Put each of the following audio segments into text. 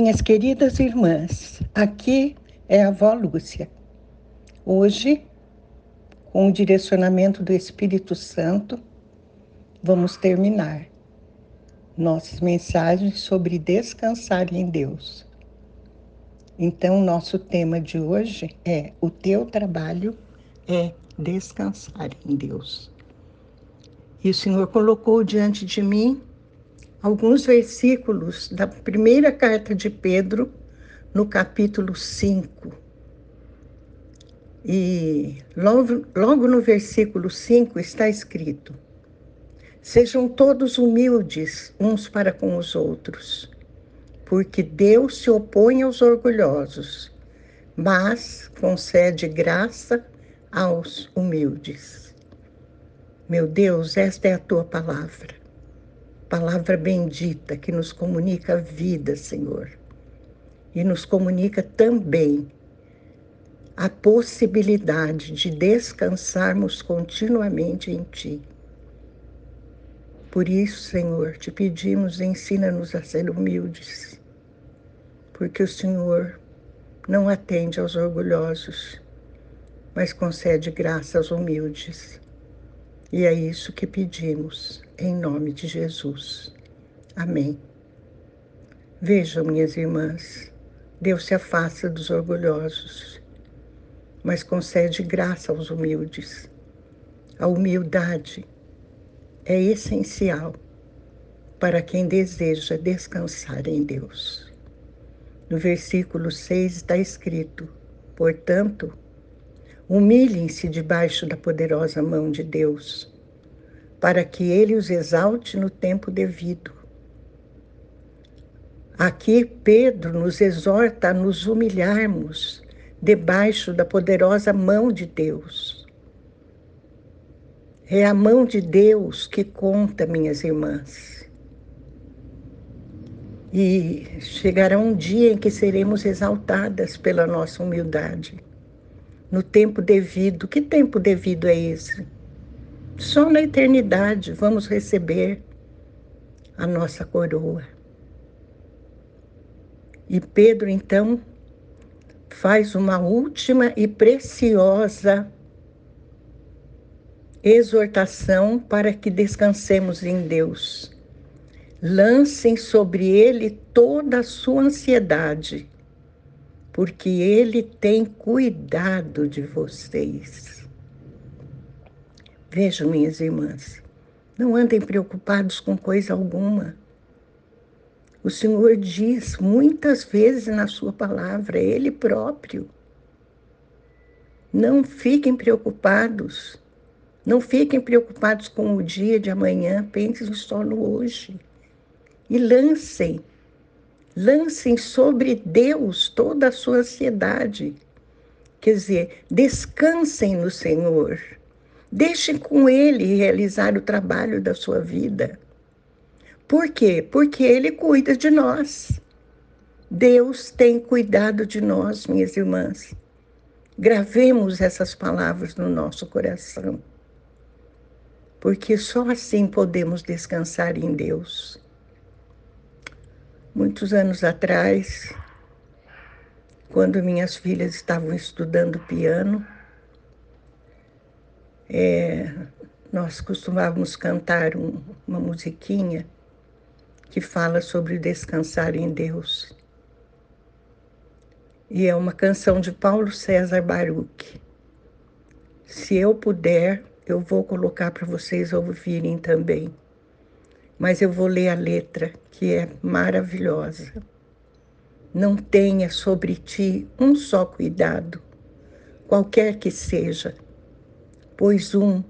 Minhas queridas irmãs, aqui é a avó Lúcia. Hoje, com o direcionamento do Espírito Santo, vamos terminar nossas mensagens sobre descansar em Deus. Então, nosso tema de hoje é: o teu trabalho é descansar em Deus. E o Senhor colocou diante de mim alguns versículos da primeira carta de Pedro, no capítulo 5. E logo, logo no versículo 5 está escrito: Sejam todos humildes uns para com os outros, porque Deus se opõe aos orgulhosos, mas concede graça aos humildes. Meu Deus, esta é a tua palavra palavra bendita que nos comunica a vida, Senhor, e nos comunica também a possibilidade de descansarmos continuamente em Ti. Por isso, Senhor, te pedimos, ensina-nos a ser humildes, porque o Senhor não atende aos orgulhosos, mas concede graça aos humildes. E é isso que pedimos, em nome de Jesus. Amém. Vejam, minhas irmãs, Deus se afasta dos orgulhosos, mas concede graça aos humildes. A humildade é essencial para quem deseja descansar em Deus. No versículo 6 está escrito: Portanto, Humilhem-se debaixo da poderosa mão de Deus, para que ele os exalte no tempo devido. Aqui Pedro nos exorta a nos humilharmos debaixo da poderosa mão de Deus. É a mão de Deus que conta, minhas irmãs. E chegará um dia em que seremos exaltadas pela nossa humildade no tempo devido. Que tempo devido é esse? Só na eternidade vamos receber a nossa coroa. E Pedro, então, faz uma última e preciosa exortação para que descansemos em Deus. Lancem sobre ele toda a sua ansiedade porque Ele tem cuidado de vocês. Vejam, minhas irmãs, não andem preocupados com coisa alguma. O Senhor diz muitas vezes na Sua palavra, Ele próprio. Não fiquem preocupados. Não fiquem preocupados com o dia de amanhã, pensem só no hoje. E lancem lancem sobre Deus toda a sua ansiedade. Quer dizer, descansem no Senhor. Deixem com Ele realizar o trabalho da sua vida. Por quê? Porque Ele cuida de nós. Deus tem cuidado de nós, minhas irmãs. Gravemos essas palavras no nosso coração. Porque só assim podemos descansar em Deus muitos anos atrás, quando minhas filhas estavam estudando piano, é, nós costumávamos cantar um, uma musiquinha que fala sobre descansar em Deus. E é uma canção de Paulo César Baruch. Se eu puder, eu vou colocar para vocês ouvirem também mas eu vou ler a letra, que é maravilhosa. Não tenha sobre ti um só cuidado, qualquer que seja, pois um,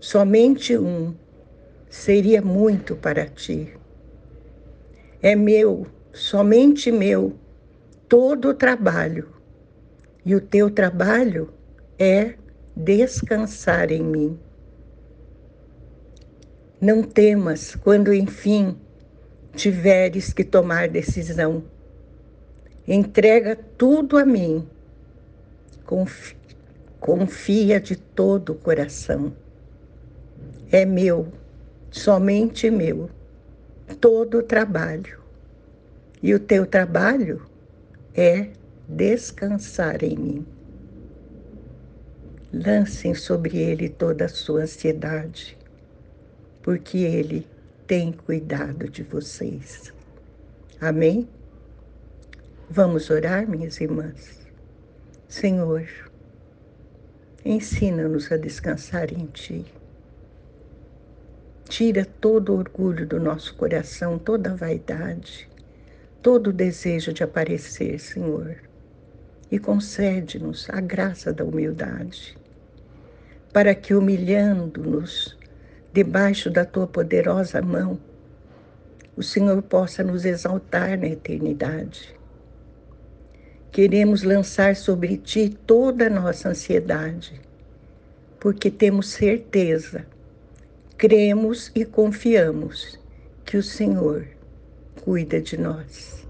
somente um, seria muito para ti. É meu, somente meu, todo o trabalho, e o teu trabalho é descansar em mim. Não temas quando, enfim, tiveres que tomar decisão. Entrega tudo a mim. Confia de todo o coração. É meu, somente meu, todo o trabalho. E o teu trabalho é descansar em mim. Lancem sobre ele toda a sua ansiedade, porque ele tem cuidado de vocês. Amém? Vamos orar, minhas irmãs? Senhor, ensina-nos a descansar em Ti. Tira todo o orgulho do nosso coração, toda a vaidade, todo o desejo de aparecer, Senhor, e concede-nos a graça da humildade, para que, humilhando-nos debaixo da Tua poderosa mão, o Senhor possa nos exaltar na eternidade. Queremos lançar sobre Ti toda a nossa ansiedade, porque temos certeza, cremos e confiamos que o Senhor cuida de nós.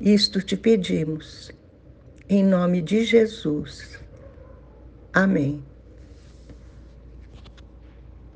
Isto te pedimos, em nome de Jesus. Amém.